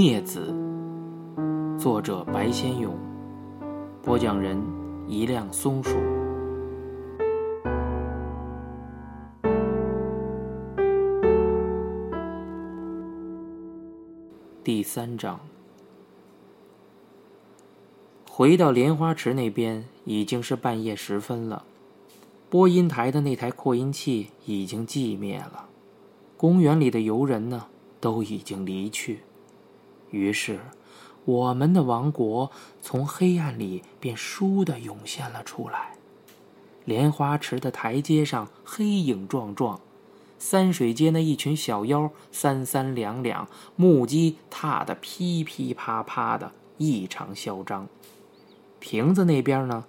孽子，作者白先勇，播讲人一辆松鼠。第三章，回到莲花池那边，已经是半夜时分了。播音台的那台扩音器已经寂灭了，公园里的游人呢，都已经离去。于是，我们的王国从黑暗里便倏地涌现了出来。莲花池的台阶上黑影幢幢，三水街那一群小妖三三两两，木屐踏得噼噼啪啪的，异常嚣张。亭子那边呢，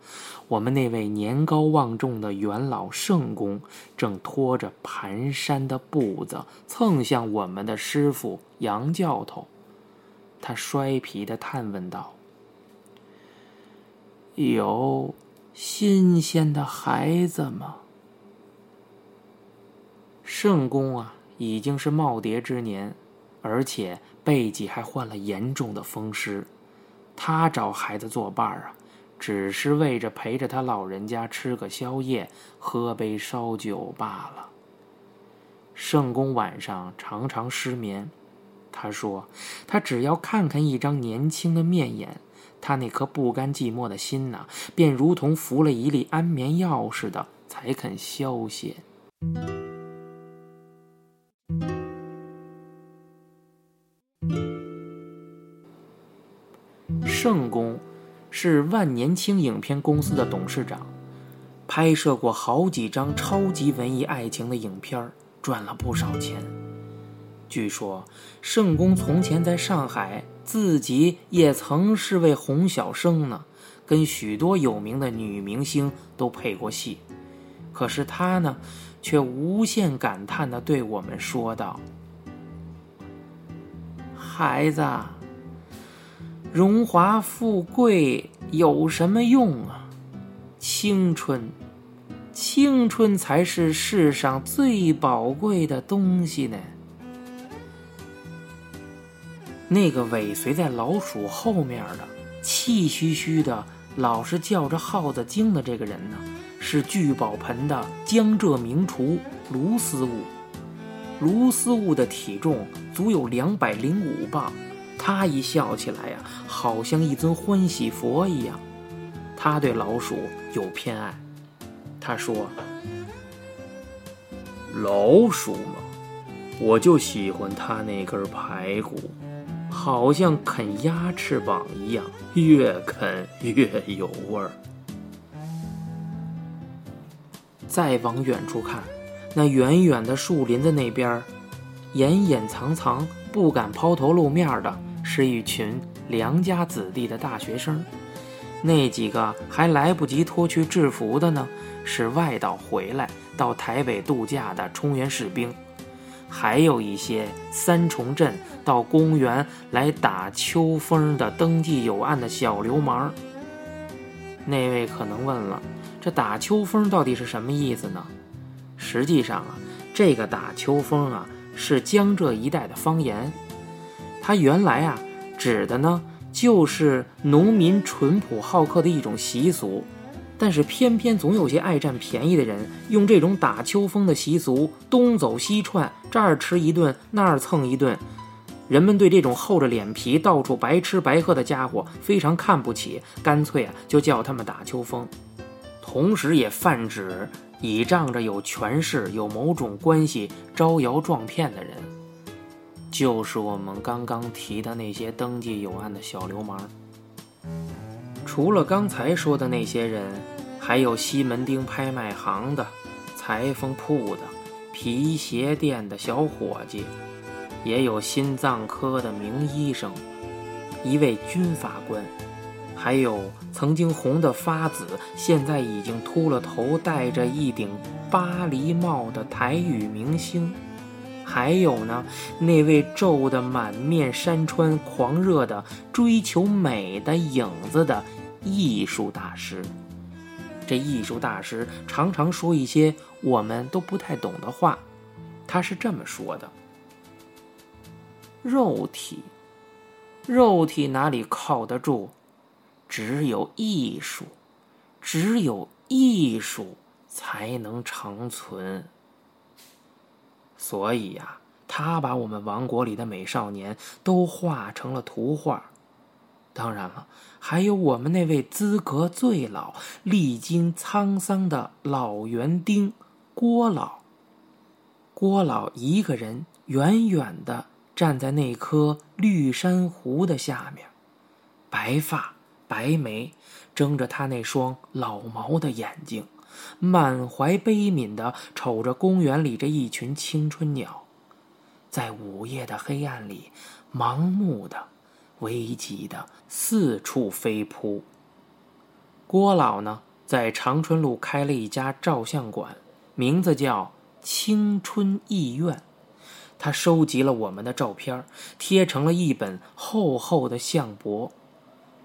我们那位年高望重的元老圣公正拖着蹒跚的步子蹭向我们的师傅杨教头。他衰皮的探问道：“有新鲜的孩子吗？”圣公啊，已经是耄耋之年，而且背脊还患了严重的风湿。他找孩子作伴啊，只是为着陪着他老人家吃个宵夜、喝杯烧酒罢了。圣公晚上常常失眠。他说：“他只要看看一张年轻的面眼，他那颗不甘寂寞的心呐，便如同服了一粒安眠药似的，才肯消歇。”圣公是万年青影片公司的董事长，拍摄过好几张超级文艺爱情的影片，赚了不少钱。据说，圣公从前在上海，自己也曾是位红小生呢，跟许多有名的女明星都配过戏。可是他呢，却无限感叹地对我们说道：“孩子，荣华富贵有什么用啊？青春，青春才是世上最宝贵的东西呢。”那个尾随在老鼠后面的、气吁吁的、老是叫着耗子精的这个人呢，是聚宝盆的江浙名厨卢思悟。卢思悟的体重足有两百零五磅，他一笑起来呀，好像一尊欢喜佛一样。他对老鼠有偏爱，他说：“老鼠嘛，我就喜欢他那根排骨。”好像啃鸭翅膀一样，越啃越有味儿。再往远处看，那远远的树林子那边，掩掩藏藏、不敢抛头露面的，是一群良家子弟的大学生。那几个还来不及脱去制服的呢，是外岛回来到台北度假的充原士兵。还有一些三重镇到公园来打秋风的登记有案的小流氓。那位可能问了，这打秋风到底是什么意思呢？实际上啊，这个打秋风啊是江浙一带的方言，它原来啊指的呢就是农民淳朴好客的一种习俗。但是偏偏总有些爱占便宜的人，用这种打秋风的习俗东走西串，这儿吃一顿，那儿蹭一顿。人们对这种厚着脸皮到处白吃白喝的家伙非常看不起，干脆啊就叫他们打秋风。同时也泛指倚仗着有权势、有某种关系招摇撞骗的人，就是我们刚刚提的那些登记有案的小流氓。除了刚才说的那些人，还有西门町拍卖行的、裁缝铺的、皮鞋店的小伙计，也有心脏科的名医生，一位军法官，还有曾经红的发紫，现在已经秃了头、戴着一顶巴黎帽的台语明星，还有呢，那位皱得满面山川、狂热的追求美的影子的。艺术大师，这艺术大师常常说一些我们都不太懂的话。他是这么说的：“肉体肉体哪里靠得住？只有艺术，只有艺术才能长存。所以呀，他把我们王国里的美少年都画成了图画。当然了，还有我们那位资格最老、历经沧桑的老园丁郭老。郭老一个人远远的站在那棵绿珊瑚的下面，白发白眉，睁着他那双老毛的眼睛，满怀悲悯的瞅着公园里这一群青春鸟，在午夜的黑暗里，盲目的。危急的四处飞扑。郭老呢，在长春路开了一家照相馆，名字叫“青春艺院”。他收集了我们的照片，贴成了一本厚厚的相簿，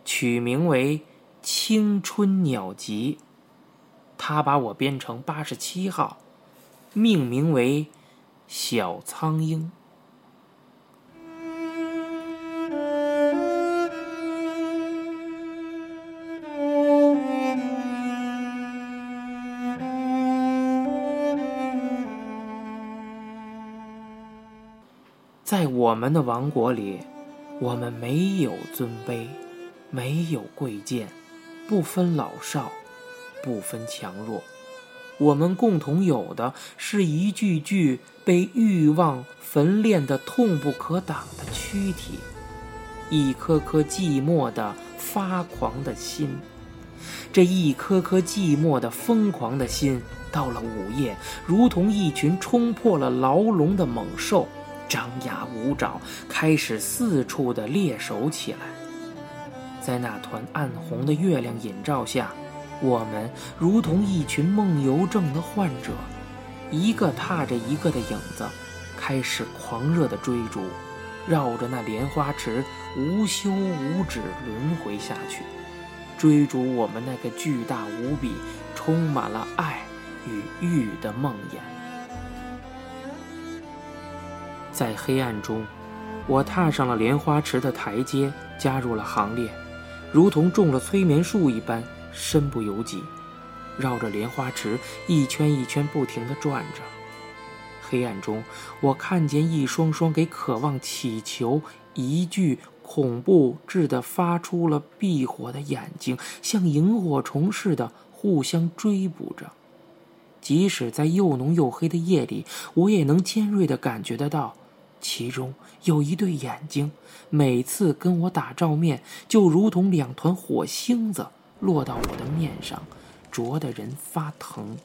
取名为《青春鸟集》。他把我编成八十七号，命名为“小苍鹰”。在我们的王国里，我们没有尊卑，没有贵贱，不分老少，不分强弱。我们共同有的是一具具被欲望焚炼的痛不可挡的躯体，一颗颗寂寞的发狂的心。这一颗颗寂寞的疯狂的心，到了午夜，如同一群冲破了牢笼的猛兽。张牙舞爪，开始四处的猎手起来。在那团暗红的月亮引照下，我们如同一群梦游症的患者，一个踏着一个的影子，开始狂热的追逐，绕着那莲花池无休无止轮回下去，追逐我们那个巨大无比、充满了爱与欲的梦魇。在黑暗中，我踏上了莲花池的台阶，加入了行列，如同中了催眠术一般，身不由己，绕着莲花池一圈一圈不停地转着。黑暗中，我看见一双双给渴望祈求一句恐怖至的发出了避火的眼睛，像萤火虫似的互相追捕着。即使在又浓又黑的夜里，我也能尖锐地感觉得到。其中有一对眼睛，每次跟我打照面，就如同两团火星子落到我的面上，灼得人发疼。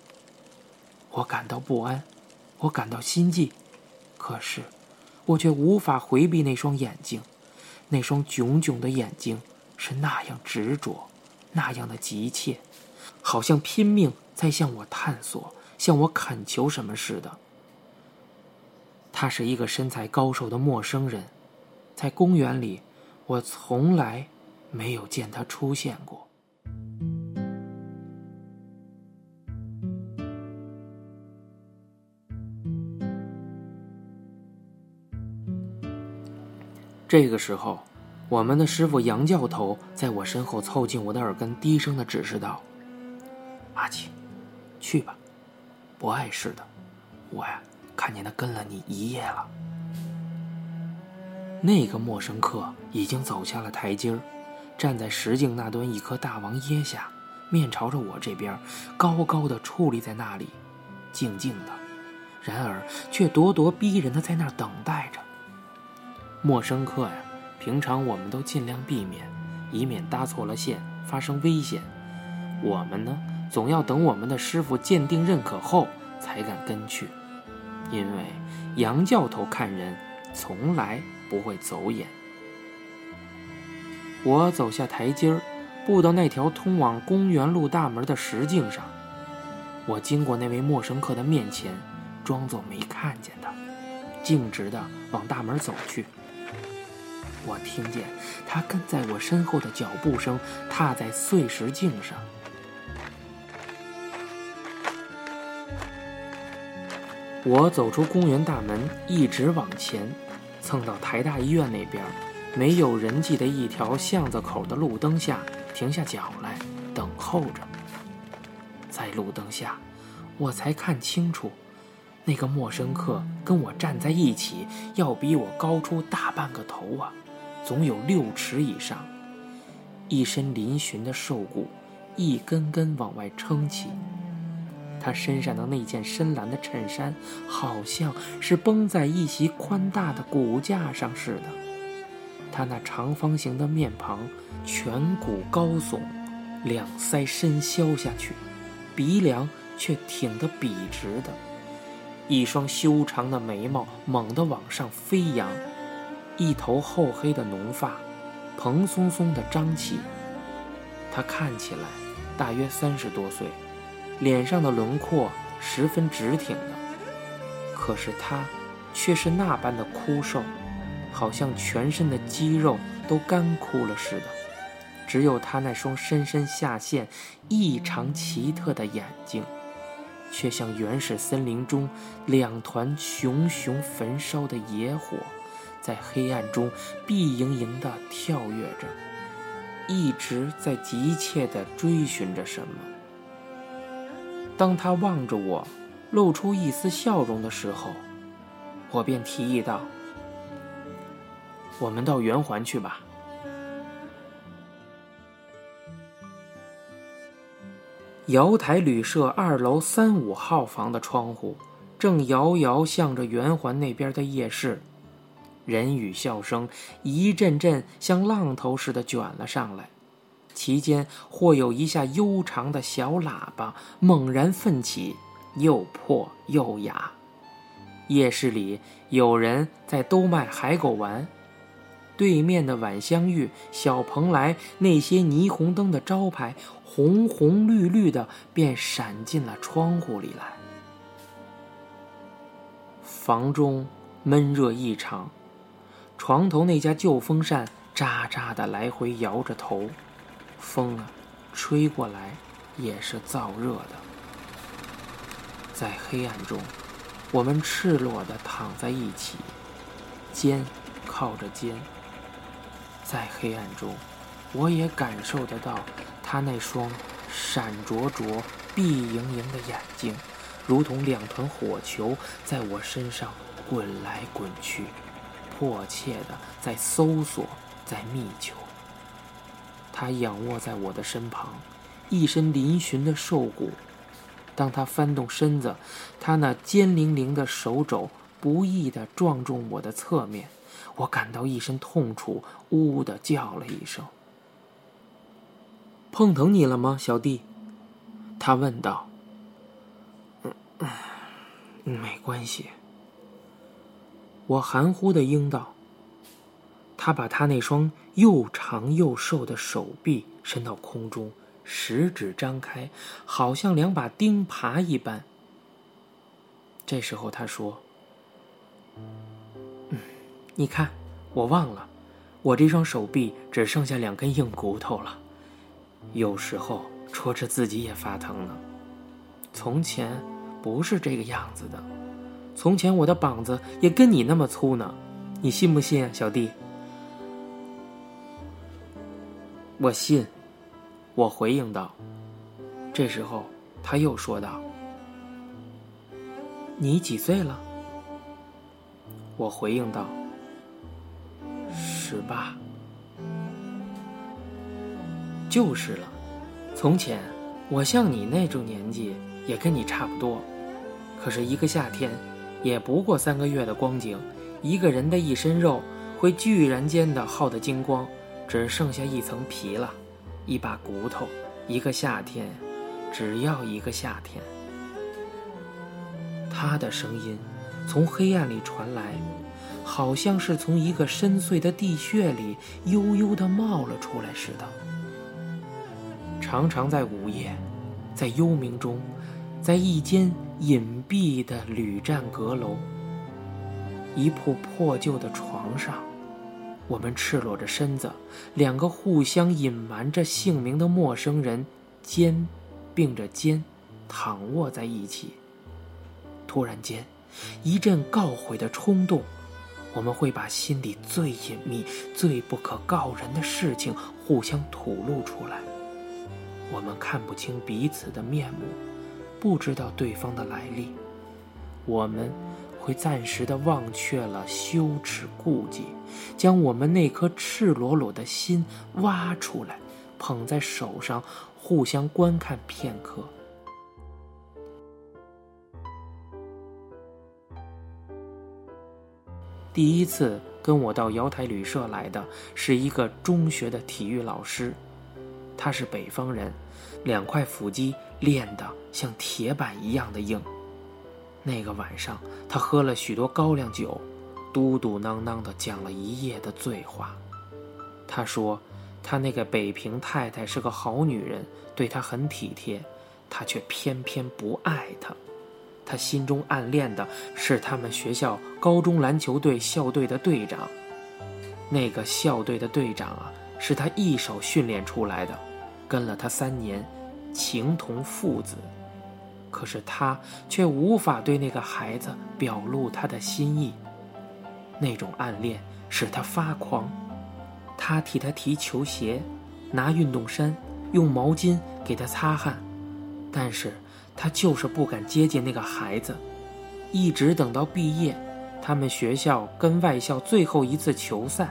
我感到不安，我感到心悸，可是我却无法回避那双眼睛，那双炯炯的眼睛是那样执着，那样的急切，好像拼命在向我探索，向我恳求什么似的。他是一个身材高瘦的陌生人，在公园里，我从来没有见他出现过。这个时候，我们的师傅杨教头在我身后凑近我的耳根，低声的指示道：“阿奇，去吧，不碍事的，我呀。”看见他跟了你一夜了。那个陌生客已经走下了台阶儿，站在石径那端一棵大王椰下，面朝着我这边，高高的矗立在那里，静静的，然而却咄咄逼人的在那儿等待着。陌生客呀，平常我们都尽量避免，以免搭错了线，发生危险。我们呢，总要等我们的师傅鉴定认可后，才敢跟去。因为杨教头看人从来不会走眼。我走下台阶儿，步到那条通往公园路大门的石径上。我经过那位陌生客的面前，装作没看见他，径直的往大门走去。我听见他跟在我身后的脚步声踏在碎石径上。我走出公园大门，一直往前，蹭到台大医院那边，没有人迹的一条巷子口的路灯下停下脚来，等候着。在路灯下，我才看清楚，那个陌生客跟我站在一起，要比我高出大半个头啊，总有六尺以上。一身嶙峋的瘦骨，一根根往外撑起。他身上的那件深蓝的衬衫，好像是绷在一袭宽大的骨架上似的。他那长方形的面庞，颧骨高耸，两腮深削下去，鼻梁却挺得笔直的，一双修长的眉毛猛地往上飞扬，一头厚黑的浓发，蓬松松的张起。他看起来大约三十多岁。脸上的轮廓十分直挺的，可是他却是那般的枯瘦，好像全身的肌肉都干枯了似的。只有他那双深深下陷、异常奇特的眼睛，却像原始森林中两团熊熊焚烧的野火，在黑暗中碧莹莹地跳跃着，一直在急切地追寻着什么。当他望着我，露出一丝笑容的时候，我便提议道：“我们到圆环去吧。”瑶台旅社二楼三五号房的窗户，正遥遥向着圆环那边的夜市，人语笑声一阵阵像浪头似的卷了上来。其间或有一下悠长的小喇叭猛然奋起，又破又哑。夜市里有人在兜卖海狗丸，对面的晚香玉、小蓬莱那些霓虹灯的招牌，红红绿绿的，便闪进了窗户里来。房中闷热异常，床头那家旧风扇喳喳的来回摇着头。风啊，吹过来也是燥热的。在黑暗中，我们赤裸的躺在一起，肩靠着肩。在黑暗中，我也感受得到他那双闪灼灼、碧莹莹的眼睛，如同两团火球，在我身上滚来滚去，迫切的在搜索，在觅求。他仰卧在我的身旁，一身嶙峋的瘦骨。当他翻动身子，他那尖凌凌的手肘不易地撞中我的侧面，我感到一身痛楚，呜呜地叫了一声。碰疼你了吗，小弟？他问道。嗯嗯，没关系。我含糊的应道。他把他那双又长又瘦的手臂伸到空中，食指张开，好像两把钉耙一般。这时候他说：“嗯，你看，我忘了，我这双手臂只剩下两根硬骨头了，有时候戳着自己也发疼呢。从前不是这个样子的，从前我的膀子也跟你那么粗呢，你信不信，小弟？”我信，我回应道。这时候，他又说道：“你几岁了？”我回应道：“十八。”就是了。从前，我像你那种年纪，也跟你差不多。可是，一个夏天，也不过三个月的光景，一个人的一身肉会居然间的耗得精光。只剩下一层皮了，一把骨头，一个夏天，只要一个夏天。他的声音从黑暗里传来，好像是从一个深邃的地穴里悠悠地冒了出来似的。常常在午夜，在幽冥中，在一间隐蔽的旅栈阁楼，一铺破旧的床上。我们赤裸着身子，两个互相隐瞒着姓名的陌生人，肩并着肩，躺卧在一起。突然间，一阵告悔的冲动，我们会把心里最隐秘、最不可告人的事情互相吐露出来。我们看不清彼此的面目，不知道对方的来历。我们会暂时的忘却了羞耻、顾忌，将我们那颗赤裸裸的心挖出来，捧在手上，互相观看片刻。第一次跟我到瑶台旅社来的是一个中学的体育老师，他是北方人，两块腹肌练得像铁板一样的硬。那个晚上，他喝了许多高粱酒，嘟嘟囔囔的讲了一夜的醉话。他说，他那个北平太太是个好女人，对他很体贴，他却偏偏不爱她。他心中暗恋的是他们学校高中篮球队校队的队长。那个校队的队长啊，是他一手训练出来的，跟了他三年，情同父子。可是他却无法对那个孩子表露他的心意。那种暗恋使他发狂。他替他提球鞋，拿运动衫，用毛巾给他擦汗，但是。他就是不敢接近那个孩子，一直等到毕业，他们学校跟外校最后一次球赛，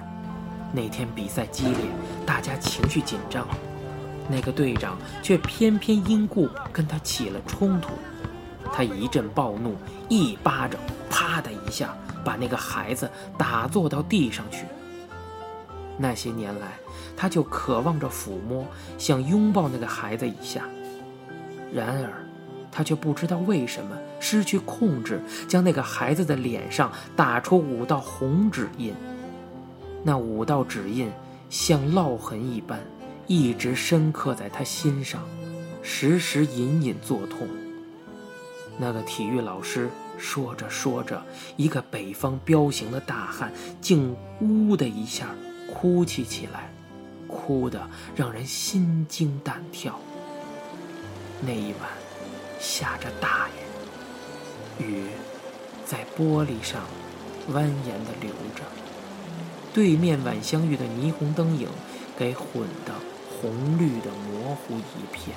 那天比赛激烈，大家情绪紧张，那个队长却偏偏因故跟他起了冲突，他一阵暴怒，一巴掌，啪的一下把那个孩子打坐到地上去。那些年来，他就渴望着抚摸，想拥抱那个孩子一下，然而。他却不知道为什么失去控制，将那个孩子的脸上打出五道红指印。那五道指印像烙痕一般，一直深刻在他心上，时时隐隐作痛。那个体育老师说着说着，一个北方彪形的大汉竟“呜”的一下哭泣起来，哭得让人心惊胆跳。那一晚。下着大雨，雨在玻璃上蜿蜒地流着，对面晚香玉的霓虹灯影给混得红绿的模糊一片。